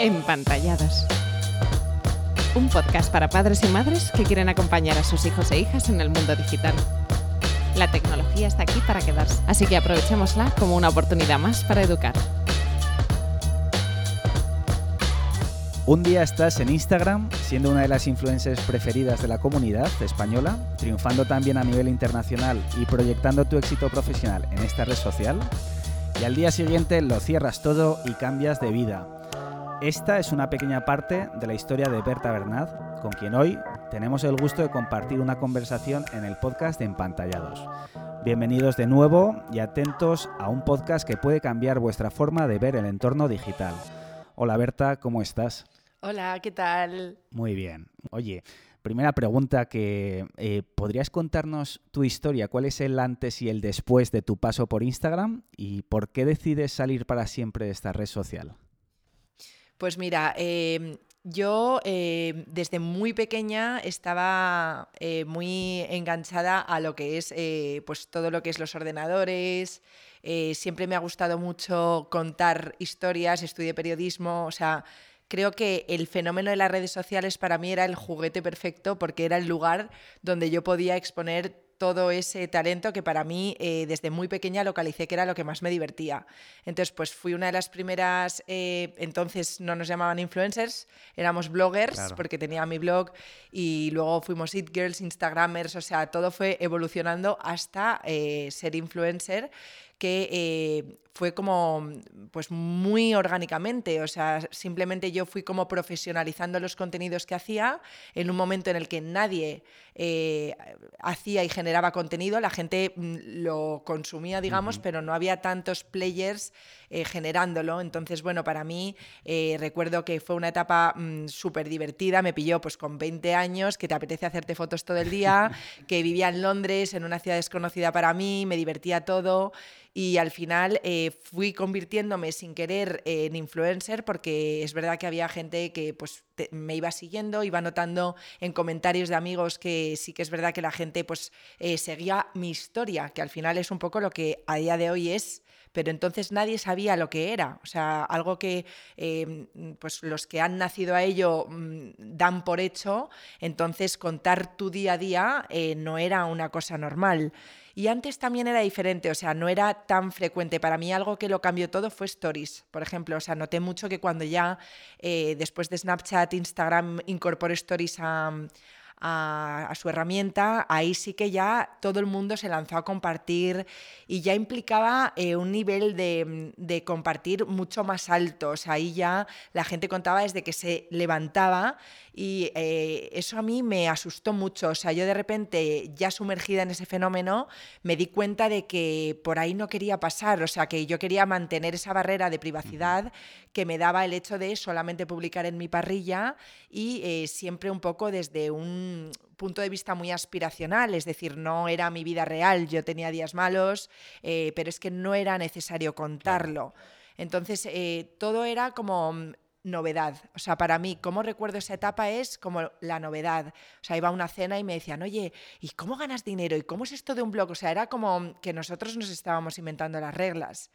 Empantallados. Un podcast para padres y madres que quieren acompañar a sus hijos e hijas en el mundo digital. La tecnología está aquí para quedarse, así que aprovechémosla como una oportunidad más para educar. Un día estás en Instagram, siendo una de las influencers preferidas de la comunidad española, triunfando también a nivel internacional y proyectando tu éxito profesional en esta red social, y al día siguiente lo cierras todo y cambias de vida. Esta es una pequeña parte de la historia de Berta Bernat, con quien hoy tenemos el gusto de compartir una conversación en el podcast de Empantallados. Bienvenidos de nuevo y atentos a un podcast que puede cambiar vuestra forma de ver el entorno digital. Hola Berta, ¿cómo estás? Hola, ¿qué tal? Muy bien. Oye, primera pregunta que eh, podrías contarnos tu historia, cuál es el antes y el después de tu paso por Instagram y por qué decides salir para siempre de esta red social. Pues mira, em, yo eh, desde muy pequeña estaba eh, muy enganchada a lo que es eh, pues todo lo que es los ordenadores. siempre me ha gustado mucho contar historias, estudié periodismo, o sea, creo que el fenómeno de las redes sociales para mí era el juguete perfecto porque era el lugar donde yo podía exponer todo ese talento que para mí eh, desde muy pequeña localicé que era lo que más me divertía. Entonces, pues fui una de las primeras, eh, entonces no nos llamaban influencers, éramos bloggers porque tenía mi blog y luego fuimos it girls, instagramers, o sea, todo fue evolucionando hasta eh, ser influencer que fue como pues muy orgánicamente, o sea, simplemente yo fui como profesionalizando los contenidos que hacía en un momento en el que nadie eh, hacía y generaba contenido, la gente mm, lo consumía, digamos, pero no había tantos players eh, generándolo, entonces, bueno, para mí recuerdo que fue una etapa mm, súper divertida, me pilló pues con 20 años, que te apetece hacerte fotos todo el día, que vivía en Londres, en una ciudad desconocida para mí, me divertía todo y al final eh, fui convirtiéndome sin querer en influencer porque es verdad que había gente que pues me iba siguiendo, iba notando en comentarios de amigos que sí que es verdad que la gente pues eh, seguía mi historia, que al final es un poco lo que a día de hoy es pero entonces nadie sabía lo que era. O sea, algo que eh, pues los que han nacido a ello mm, dan por hecho, entonces contar tu día a día no era una cosa normal. Y antes también era diferente, o sea, no era tan frecuente. Para mí algo que lo cambió todo fue Stories, por ejemplo. O sea, noté mucho que cuando ya eh, después de Snapchat, Instagram incorporé Stories a, a, su herramienta, ahí sí que ya todo el mundo se lanzó a compartir y ya implicaba eh, un nivel de, de, compartir mucho más alto. O sea, ahí ya la gente contaba desde que se levantaba y eh, eso a mí me asustó mucho. O sea, yo de repente, ya sumergida en ese fenómeno, me di cuenta de que por ahí no quería pasar. O sea, que yo quería mantener esa barrera de privacidad que me daba el hecho de solamente publicar en mi parrilla y eh, siempre un poco desde un punto de vista muy aspiracional, es decir, no era mi vida real, yo tenía días malos, eh, pero es que no era necesario contarlo. Entonces, eh, todo era como mm, novedad. O sea, para mí, cómo recuerdo esa etapa es como la novedad. O sea, iba a una cena y me decían, oye, ¿y cómo ganas dinero? ¿Y cómo es esto de un blog? O sea, era como que nosotros nos estábamos inventando las reglas.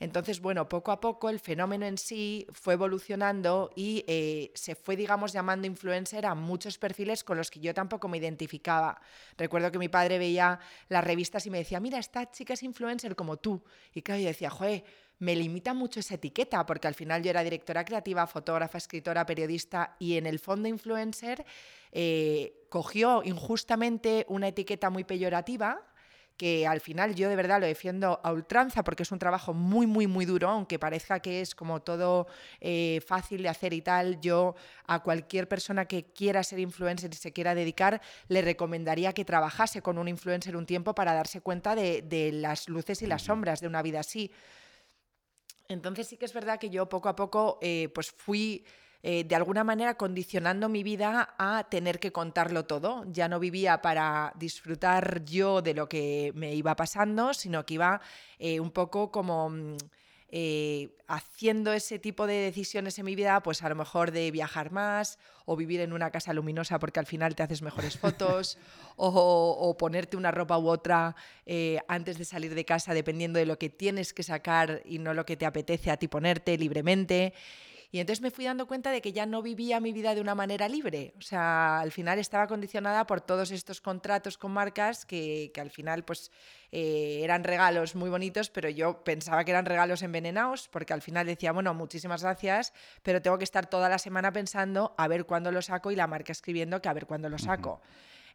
Entonces, bueno, poco a poco el fenómeno en sí fue evolucionando y eh, se fue, digamos, llamando influencer a muchos perfiles con los que yo tampoco me identificaba. Recuerdo que mi padre veía las revistas y me decía, mira, esta chica es influencer como tú. Y claro, yo decía, joder, me limita mucho esa etiqueta, porque al final yo era directora creativa, fotógrafa, escritora, periodista y en el fondo influencer eh, cogió injustamente una etiqueta muy peyorativa que al final yo de verdad lo defiendo a ultranza porque es un trabajo muy, muy, muy duro, aunque parezca que es como todo eh, fácil de hacer y tal, yo a cualquier persona que quiera ser influencer y se quiera dedicar, le recomendaría que trabajase con un influencer un tiempo para darse cuenta de, las luces y las sombras de una vida así. Entonces sí que es verdad que yo poco a poco eh, pues fui eh, de alguna manera condicionando mi vida a tener que contarlo todo. Ya no vivía para disfrutar yo de lo que me iba pasando, sino que iba eh, un poco como... Mm, eh, haciendo ese tipo de decisiones en mi vida, pues a lo mejor de viajar más o vivir en una casa luminosa porque al final te haces mejores fotos o, ponerte una ropa u otra antes de salir de casa dependiendo de lo que tienes que sacar y no lo que te apetece a ti ponerte libremente. Y entonces me fui dando cuenta de que ya no vivía mi vida de una manera libre. O sea, al final estaba condicionada por todos estos contratos con marcas que, que al final pues eh, eran regalos muy bonitos, pero yo pensaba que eran regalos envenenados porque al final decía, bueno, muchísimas gracias, pero tengo que estar toda la semana pensando a ver cuándo lo saco y la marca escribiendo que a ver cuándo lo saco.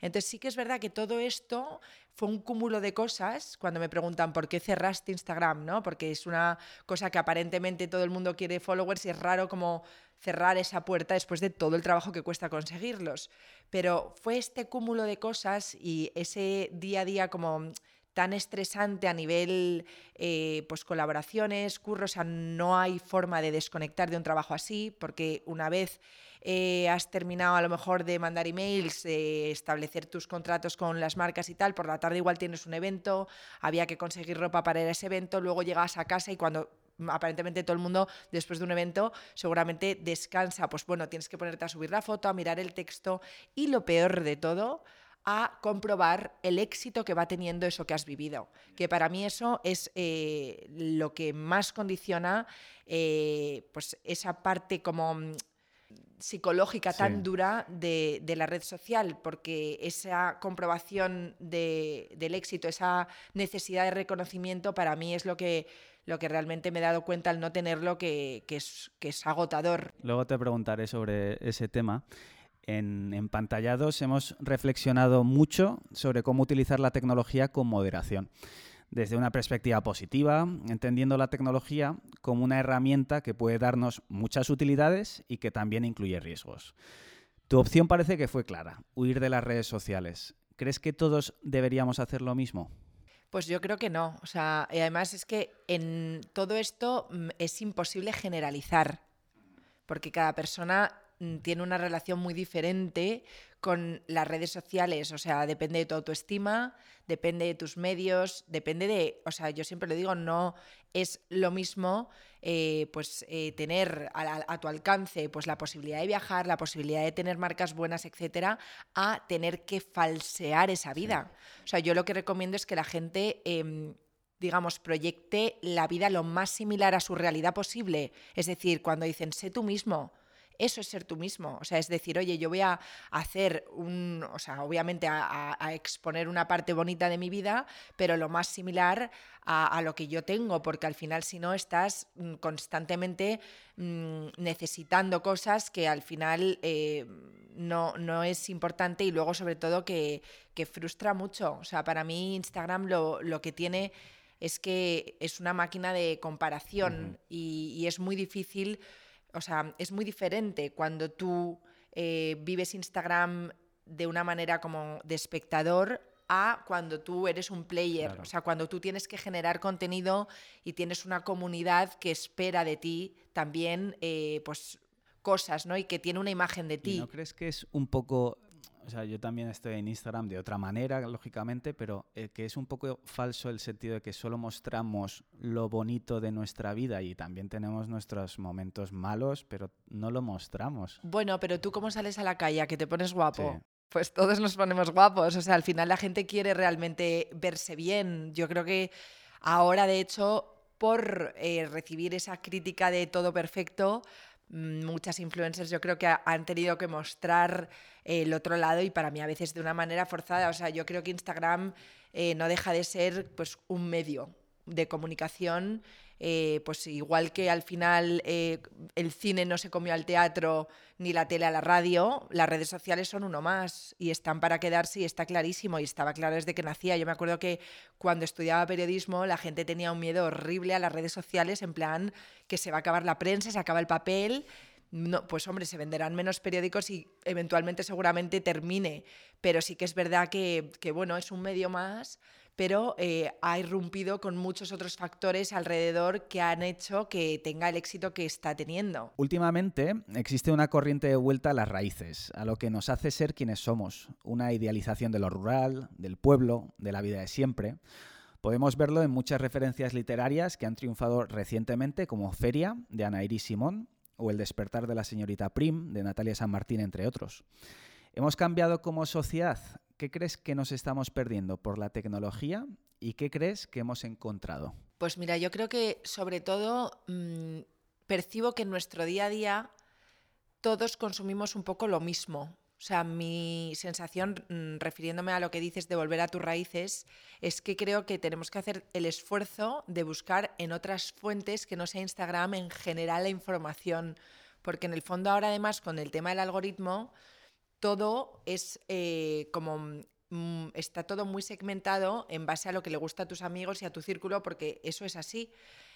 Entonces sí que es verdad que todo esto fue un cúmulo de cosas cuando me preguntan por qué cerraste Instagram, ¿no? Porque es una cosa que aparentemente todo el mundo quiere followers y es raro como cerrar esa puerta después de todo el trabajo que cuesta conseguirlos. Pero fue este cúmulo de cosas y ese día a día como tan estresante a nivel eh, pues colaboraciones, curros, o sea, no hay forma de desconectar de un trabajo así, porque una vez eh, has terminado a lo mejor de mandar emails, de establecer tus contratos con las marcas y tal, por la tarde igual tienes un evento, había que conseguir ropa para ir a ese evento, luego llegas a casa y cuando aparentemente todo el mundo después de un evento seguramente descansa, pues bueno, tienes que ponerte a subir la foto, a mirar el texto y lo peor de todo, a comprobar el éxito que va teniendo eso que has vivido. Que para mí eso es eh, lo que más condiciona eh, pues esa parte como mm, psicológica tan dura de, la red social, porque esa comprobación del éxito, esa necesidad de reconocimiento, para mí es lo que, lo que realmente me he dado cuenta al no tenerlo, que, es, que es agotador. Luego te preguntaré sobre ese tema. En Empantallados hemos reflexionado mucho sobre cómo utilizar la tecnología con moderación desde una perspectiva positiva, entendiendo la tecnología como una herramienta que puede darnos muchas utilidades y que también incluye riesgos. Tu opción parece que fue clara, huir de las redes sociales. ¿Crees que todos deberíamos hacer lo mismo? Pues yo creo que no. O sea, además es que en todo esto mm, es imposible generalizar, porque cada persona tiene una relación muy diferente con las redes sociales, o sea, depende de tu autoestima, depende de tus medios, depende de, o sea, yo siempre lo digo, no es lo mismo eh, pues eh, tener a, tu alcance pues la posibilidad de viajar, la posibilidad de tener marcas buenas, etcétera, a tener que falsear esa vida. O sea, yo lo que recomiendo es que la gente em, digamos, proyecte la vida lo más similar a su realidad posible. Es decir, cuando dicen, sé tú mismo, eso es ser tú mismo. O sea, es decir, oye, yo voy a hacer un, o sea, obviamente a, exponer una parte bonita de mi vida, pero lo más similar a, lo que yo tengo, porque al final si no estás mm, constantemente mm, necesitando cosas que al final eh, no, no, es importante y luego sobre todo que, frustra mucho. O sea, para mí Instagram lo, lo que tiene es que es una máquina de comparación y, y es muy difícil o sea, es muy diferente cuando tú eh, vives Instagram de una manera como de espectador a cuando tú eres un player, o sea, cuando tú tienes que generar contenido y tienes una comunidad que espera de ti también, eh, pues cosas, ¿no? Y que tiene una imagen de ti. ¿No crees que es un poco o sea, yo también estoy en Instagram de otra manera, lógicamente, pero eh, que es un poco falso el sentido de que solo mostramos lo bonito de nuestra vida y también tenemos nuestros momentos malos, pero no lo mostramos. Bueno, pero tú cómo sales a la calle, que te pones guapo. Pues todos nos ponemos guapos, o sea, al final la gente quiere realmente verse bien. Yo creo que ahora, de hecho, por eh, recibir esa crítica de todo perfecto, muchas influencers yo creo que han tenido que mostrar el otro lado y para mí a veces de una manera forzada. O sea, yo creo que Instagram eh, no deja de ser pues un medio de comunicación eh, pues igual que al final eh, el cine no se comió al teatro ni la tele a la radio, las redes sociales son uno más y están para quedarse y está clarísimo y estaba claro desde que nacía. Yo me acuerdo que cuando estudiaba periodismo la gente tenía un miedo horrible a las redes sociales en plan que se va a acabar la prensa, se acaba el papel. No, pues hombre, se venderán menos periódicos y eventualmente seguramente termine, pero sí que es verdad que, bueno, es un medio más pero eh, ha irrumpido con muchos otros factores alrededor que han hecho que tenga el éxito que está teniendo. Últimamente existe una corriente de vuelta a las raíces, a lo que nos hace ser quienes somos, una idealización de lo rural, del pueblo, de la vida de siempre. Podemos verlo en muchas referencias literarias que han triunfado recientemente, como Feria, de Ana Iris Simón, o El despertar de la señorita Prim, de Natalia San Martín, entre otros. Hemos cambiado como sociedad ¿qué crees que nos estamos perdiendo por la tecnología y qué crees que hemos encontrado? Pues mira, yo creo que sobre todo mm, percibo que en nuestro día a día todos consumimos un poco lo mismo. O sea, mi sensación, mm, refiriéndome a lo que dices de volver a tus raíces, es que creo que tenemos que hacer el esfuerzo de buscar en otras fuentes que no sea Instagram en general la información. Porque en el fondo ahora además con el tema del algoritmo, todo es eh, como Mm, está todo muy segmentado en base a lo que le gusta a tus amigos y a tu círculo, porque eso es así.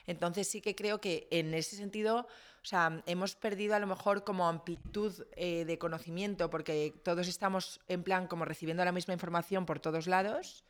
Entonces sí que creo que en ese sentido, o sea, hemos perdido a lo mejor como amplitud eh, de conocimiento, porque todos estamos en plan como recibiendo la misma información por todos lados.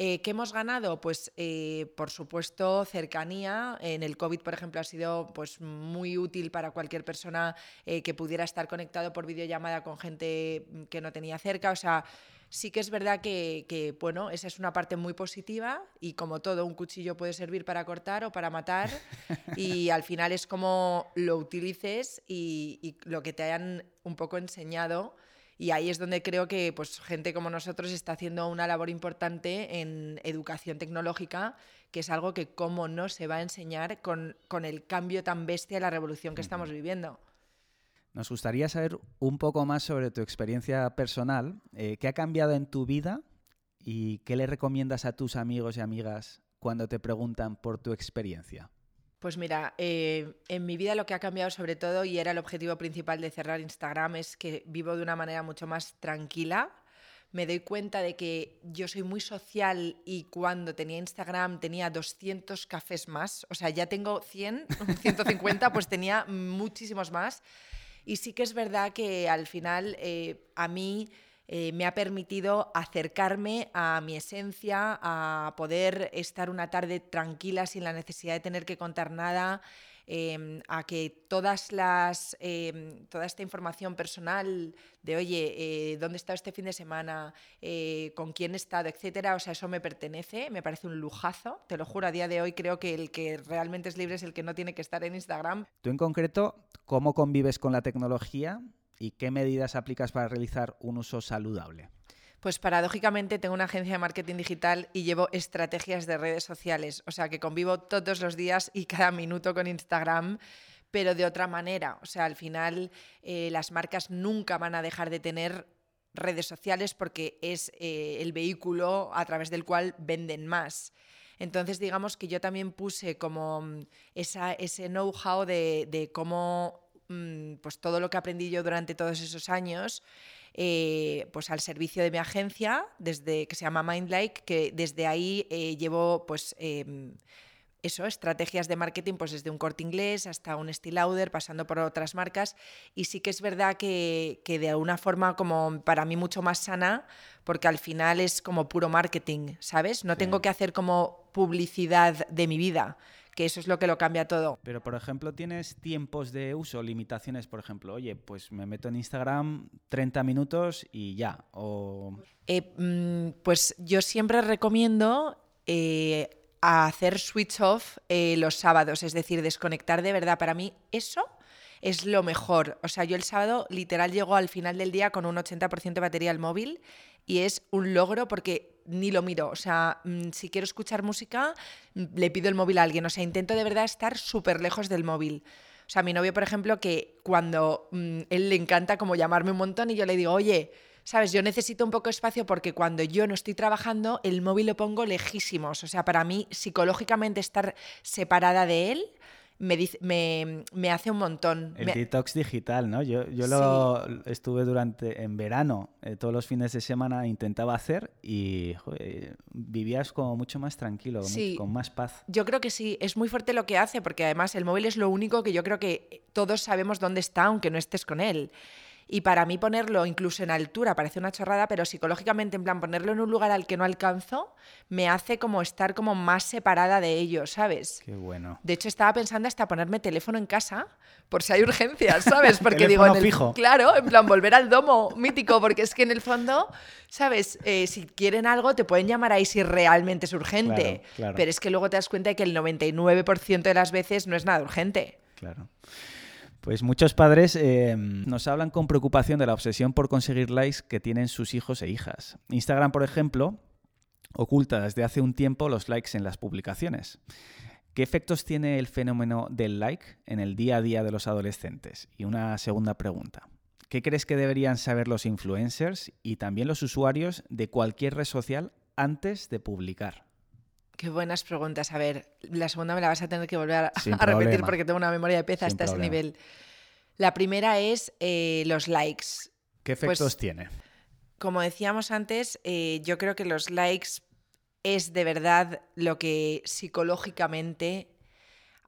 Eh, ¿Qué hemos ganado? Pues, eh, por supuesto, cercanía. En el COVID, por ejemplo, ha sido pues, muy útil para cualquier persona que pudiera estar conectado por videollamada con gente que no tenía cerca. O sea, Sí que es verdad que, bueno, esa es una parte muy positiva y como todo, un cuchillo puede servir para cortar o para matar y al final es como lo utilices y, lo que te hayan un poco enseñado y ahí es donde creo que pues, gente como nosotros está haciendo una labor importante en educación tecnológica, que es algo que cómo no se va a enseñar con, con el cambio tan bestia, la revolución que estamos viviendo. Nos gustaría saber un poco más sobre tu experiencia personal. Eh, ¿Qué ha cambiado en tu vida y qué le recomiendas a tus amigos y amigas cuando te preguntan por tu experiencia? Pues mira, eh, en mi vida lo que ha cambiado sobre todo, y era el objetivo principal de cerrar Instagram, es que vivo de una manera mucho más tranquila. Me doy cuenta de que yo soy muy social y cuando tenía Instagram tenía 200 cafés más. O sea, ya tengo 100, 150, pues tenía muchísimos más. Y sí que es verdad que al final eh, a mí eh, me ha permitido acercarme a mi esencia, a poder estar una tarde tranquila sin la necesidad de tener que contar nada. Em, a que todas las, em, toda esta información personal de, oye, eh, ¿dónde he estado este fin de semana? Eh, ¿Con quién he estado? Etcétera. O sea, eso me pertenece, me parece un lujazo. Te lo juro, a día de hoy creo que el que realmente es libre es el que no tiene que estar en Instagram. Tú en concreto, ¿cómo convives con la tecnología y qué medidas aplicas para realizar un uso saludable? Pues paradójicamente tengo una agencia de marketing digital y llevo estrategias de redes sociales, o sea que convivo todos los días y cada minuto con Instagram pero de otra manera. O sea, al final eh, las marcas nunca van a dejar de tener redes sociales porque es eh, el vehículo a través del cual venden más. Entonces, digamos que yo también puse como mm, ese know-how de, cómo, pues todo lo que aprendí yo durante todos esos años, eh, pues al servicio de mi agencia, desde, que se llama Mindlike, que desde ahí eh, llevo pues em, eso, estrategias de marketing, pues desde un corte inglés hasta un Lauder, pasando por otras marcas. Y sí que es verdad que, que, de una forma como para mí mucho más sana, porque al final es como puro marketing, ¿sabes? No tengo que hacer como publicidad de mi vida que eso es lo que lo cambia todo. Pero, por ejemplo, ¿tienes tiempos de uso, limitaciones? Por ejemplo, oye, pues me meto en Instagram 30 minutos y ya. O... Eh, mm, pues yo siempre recomiendo eh, hacer switch off eh, los sábados, es decir, desconectar de verdad. Para mí eso es lo mejor. O sea, yo el sábado literal llego al final del día con un 80% de batería al móvil y es un logro porque ni lo miro. O sea, mm, si quiero escuchar música, mm, le pido el móvil a alguien. O sea, intento de verdad estar súper lejos del móvil. O sea, mi novio, por ejemplo, que cuando mm, él le encanta como llamarme un montón y yo le digo, oye, sabes, yo necesito un poco de espacio porque cuando yo no estoy trabajando, el móvil lo pongo lejísimos. O sea, para mí, psicológicamente estar separada de él me, me, hace un montón. El detox digital, ¿no? Yo, yo lo estuve durante, en verano, eh, todos los fines de semana intentaba hacer y vivías como mucho más tranquilo, con más paz. Yo creo que sí, es muy fuerte lo que hace, porque además el móvil es lo único que yo creo que todos sabemos dónde está, aunque no estés con él. Y para mí ponerlo incluso en altura parece una chorrada, pero psicológicamente, en plan, ponerlo en un lugar al que no alcanzo, me hace como estar como más separada de ellos, ¿sabes? Qué bueno. De hecho, estaba pensando hasta ponerme teléfono en casa, por si hay urgencias, ¿sabes? Porque digo, en el, claro, en plan, volver al domo mítico, porque es que en el fondo, ¿sabes? Eh, si quieren algo, te pueden llamar ahí si realmente es urgente. Pero es que luego te das cuenta de que el 99% de las veces no es nada urgente. Claro. Pues muchos padres eh, nos hablan con preocupación de la obsesión por conseguir likes que tienen sus hijos e hijas. Instagram, por ejemplo, oculta desde hace un tiempo los likes en las publicaciones. ¿Qué efectos tiene el fenómeno del like en el día a día de los adolescentes? Y una segunda pregunta. ¿Qué crees que deberían saber los influencers y también los usuarios de cualquier red social antes de publicar? Qué buenas preguntas. A ver, la segunda me la vas a tener que volver a, repetir porque tengo una memoria de pez hasta ese nivel. La primera es eh, los likes. ¿Qué efectos pues, tiene? Como decíamos antes, eh, yo creo que los likes es de verdad lo que psicológicamente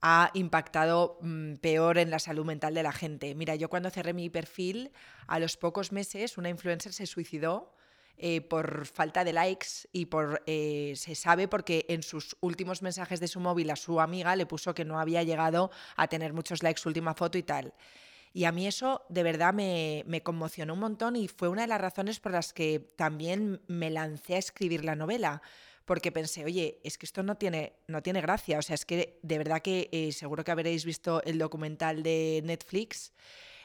ha impactado mm, peor en la salud mental de la gente. Mira, yo cuando cerré mi perfil, a los pocos meses una influencer se suicidó eh, por falta de likes y por eh, se sabe porque en sus últimos mensajes de su móvil a su amiga le puso que no había llegado a tener muchos likes su última foto y tal. Y a mí eso de verdad me, me, conmocionó un montón y fue una de las razones por las que también me lancé a escribir la novela porque pensé, oye, es que esto no tiene, no tiene gracia. O sea, es que de verdad que eh, seguro que habréis visto el documental de Netflix.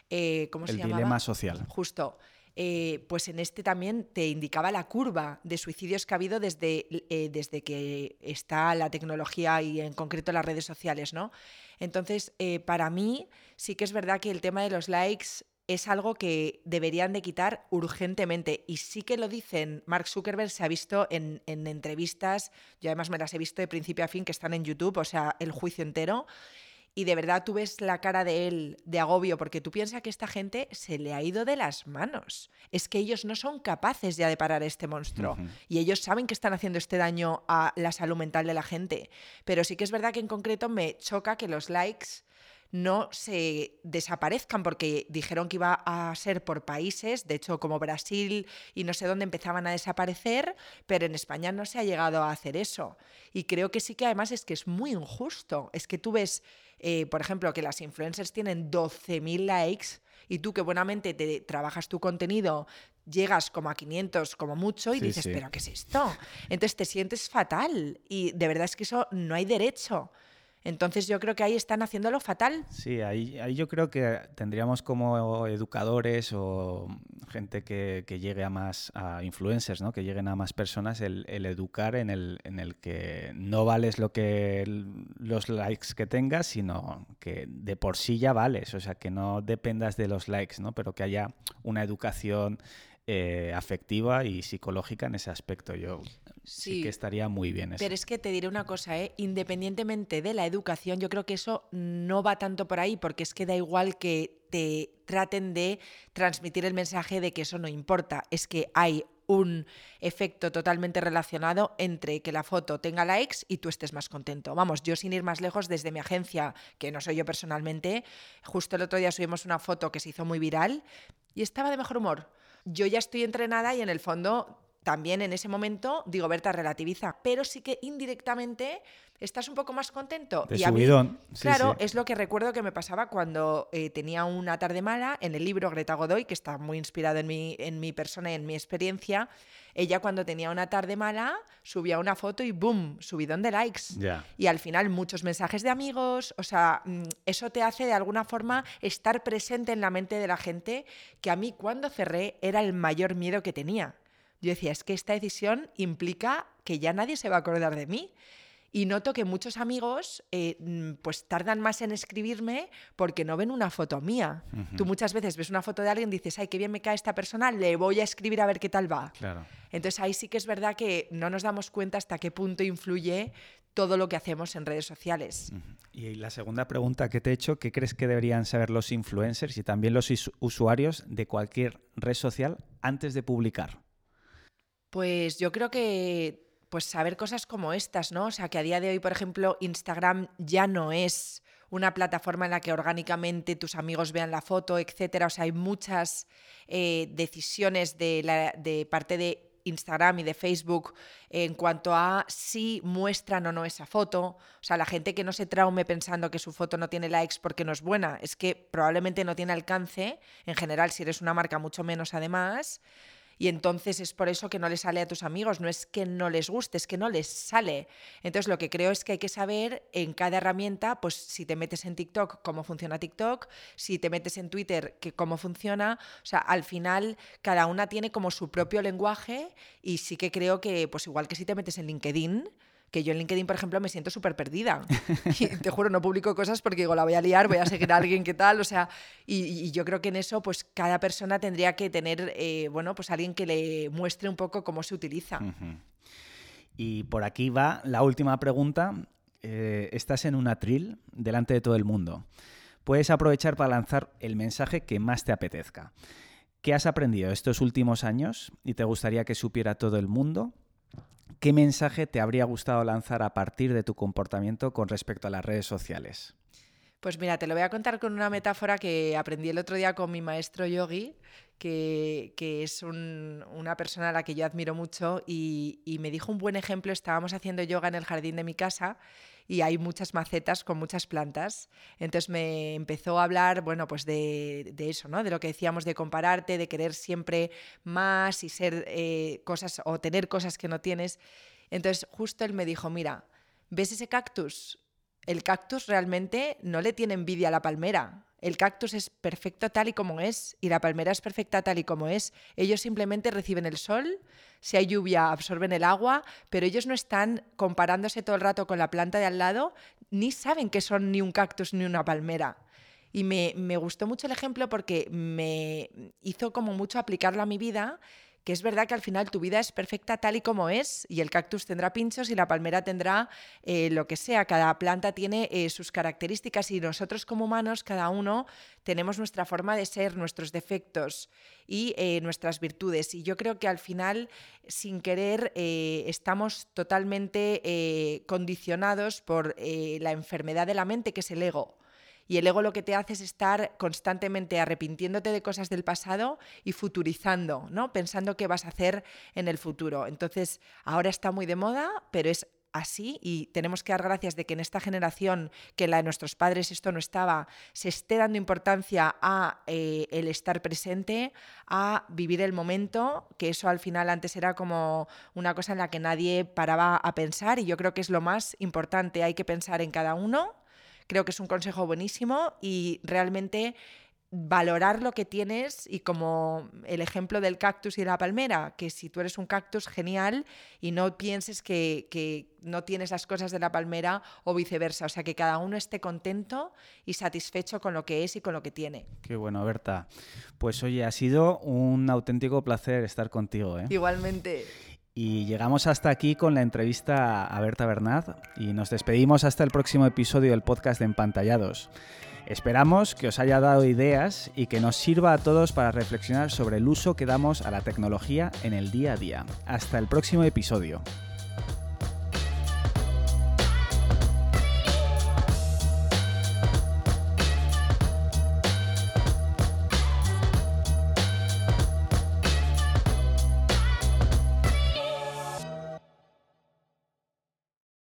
Eh, ¿Cómo el se llama? dilema social. Justo. Eh, pues en este también te indicaba la curva de suicidios que ha habido desde, desde que está la tecnología y en concreto las redes sociales, ¿no? Entonces, para mí sí que es verdad que el tema de los likes es algo que deberían de quitar urgentemente. Y sí que lo dicen, Mark Zuckerberg se ha visto en, entrevistas, yo además me las he visto de principio a fin, que están en YouTube, o sea, el juicio entero. Y de verdad tú ves la cara de él de agobio, porque tú piensas que esta gente se le ha ido de las manos. Es que ellos no son capaces ya de parar este monstruo. Y ellos saben que están haciendo este daño a la salud mental de la gente. Pero sí que es verdad que en concreto me choca que los likes no se desaparezcan porque dijeron que iba a ser por países, de hecho como Brasil y no sé dónde empezaban a desaparecer, pero en España no se ha llegado a hacer eso. Y creo que sí que además es que es muy injusto. Es que tú ves, eh, por ejemplo, que las influencers tienen 12.000 likes y tú que buenamente te trabajas tu contenido, llegas como a 500 como mucho y dices, pero ¿qué es esto? Entonces te sientes fatal y de verdad es que eso no hay derecho. Entonces yo creo que ahí están haciéndolo fatal. Sí, ahí, ahí yo creo que tendríamos como educadores o gente que, llegue a más a influencers, ¿no? que lleguen a más personas, el, educar en el, en el que no vales lo que los likes que tengas, sino que de por sí ya vales, o sea, que no dependas de los likes, ¿no? pero que haya una educación eh, afectiva y psicológica en ese aspecto. Yo sí, que estaría muy bien. Eso. Pero es que te diré una cosa, ¿eh? independientemente de la educación, yo creo que eso no va tanto por ahí, porque es que da igual que te traten de transmitir el mensaje de que eso no importa. Es que hay un efecto totalmente relacionado entre que la foto tenga likes y tú estés más contento. Vamos, yo sin ir más lejos, desde mi agencia, que no soy yo personalmente, justo el otro día subimos una foto que se hizo muy viral y estaba de mejor humor yo ya estoy entrenada y en el fondo también en ese momento digo, Berta, relativiza, pero sí que indirectamente estás un poco más contento. y a mí, claro, es lo que recuerdo que me pasaba cuando eh, tenía una tarde mala en el libro Greta Godoy, que está muy inspirado en mi, en mi persona y en mi experiencia. Ella cuando tenía una tarde mala subía una foto y ¡boom! Subidón de likes. Y al final muchos mensajes de amigos. O sea, mm, eso te hace de alguna forma estar presente en la mente de la gente, que a mí cuando cerré era el mayor miedo que tenía. Yo decía, es que esta decisión implica que ya nadie se va a acordar de mí. Y noto que muchos amigos eh, mm, pues tardan más en escribirme porque no ven una foto mía. Tú muchas veces ves una foto de alguien y dices, ay, qué bien me cae esta persona, le voy a escribir a ver qué tal va. Claro. Entonces ahí sí que es verdad que no nos damos cuenta hasta qué punto influye todo lo que hacemos en redes sociales. Y la segunda pregunta que te he hecho, ¿qué crees que deberían saber los influencers y también los usuarios de cualquier red social antes de publicar? Pues yo creo que pues saber cosas como estas, ¿no? O sea, que a día de hoy, por ejemplo, Instagram ya no es una plataforma en la que orgánicamente tus amigos vean la foto, etcétera. O sea, hay muchas eh, decisiones de, la, de parte de Instagram y de Facebook en cuanto a si muestran o no esa foto. O sea, la gente que no se traume pensando que su foto no tiene likes porque no es buena, es que probablemente no tiene alcance, en general si eres una marca mucho menos además y entonces es por eso que no le sale a tus amigos, no es que no les guste, es que no les sale. Entonces lo que creo es que hay que saber en cada herramienta, pues si te metes en TikTok, cómo funciona TikTok, si te metes en Twitter, que cómo funciona, o sea, al final cada una tiene como su propio lenguaje y sí que creo que pues igual que si te metes en LinkedIn, que yo en LinkedIn, por ejemplo, me siento súper perdida. Y te juro, no publico cosas porque digo, la voy a liar, voy a seguir a alguien que tal, o sea, y, yo creo que en eso, pues cada persona tendría que tener, eh, bueno, pues alguien que le muestre un poco cómo se utiliza. Y por aquí va la última pregunta. Eh, estás en un atril delante de todo el mundo. Puedes aprovechar para lanzar el mensaje que más te apetezca. ¿Qué has aprendido estos últimos años y te gustaría que supiera todo el mundo? ¿Qué mensaje te habría gustado lanzar a partir de tu comportamiento con respecto a las redes sociales? Pues mira, te lo voy a contar con una metáfora que aprendí el otro día con mi maestro yogi, que, es una persona a la que yo admiro mucho y, y me dijo un buen ejemplo. Estábamos haciendo yoga en el jardín de mi casa y hay muchas macetas con muchas plantas. Entonces me empezó a hablar, bueno, pues de, eso, ¿no? De lo que decíamos de compararte, de querer siempre más y ser eh, cosas o tener cosas que no tienes. Entonces justo él me dijo, mira, ¿ves ese cactus? El cactus realmente no le tiene envidia a la palmera. El cactus es perfecto tal y como es y la palmera es perfecta tal y como es. Ellos simplemente reciben el sol, si hay lluvia absorben el agua, pero ellos no están comparándose todo el rato con la planta de al lado, ni saben que son ni un cactus ni una palmera. Y me, me gustó mucho el ejemplo porque me hizo como mucho aplicarlo a mi vida que es verdad que al final tu vida es perfecta tal y como es y el cactus tendrá pinchos y la palmera tendrá eh, lo que sea. Cada planta tiene eh, sus características y nosotros como humanos, cada uno, tenemos nuestra forma de ser, nuestros defectos y eh, nuestras virtudes. Y yo creo que al final, sin querer, estamos totalmente condicionados por la enfermedad de la mente, que es el ego. Y el ego lo que te hace es estar constantemente arrepintiéndote de cosas del pasado y futurizando, ¿no? Pensando qué vas a hacer en el futuro. Entonces, ahora está muy de moda, pero es así y tenemos que dar gracias de que en esta generación, que la de nuestros padres esto no estaba, se esté dando importancia a eh, el estar presente, a vivir el momento, que eso al final antes era como una cosa en la que nadie paraba a pensar y yo creo que es lo más importante, hay que pensar en cada uno Creo que es un consejo buenísimo y realmente valorar lo que tienes y como el ejemplo del cactus y de la palmera, que si tú eres un cactus, genial, y no pienses que, no tienes las cosas de la palmera o viceversa, o sea, que cada uno esté contento y satisfecho con lo que es y con lo que tiene. Qué bueno, Berta. Pues oye, ha sido un auténtico placer estar contigo. ¿eh? Igualmente. Y llegamos hasta aquí con la entrevista a Berta Bernat y nos despedimos hasta el próximo episodio del podcast de Empantallados. Esperamos que os haya dado ideas y que nos sirva a todos para reflexionar sobre el uso que damos a la tecnología en el día a día. Hasta el próximo episodio.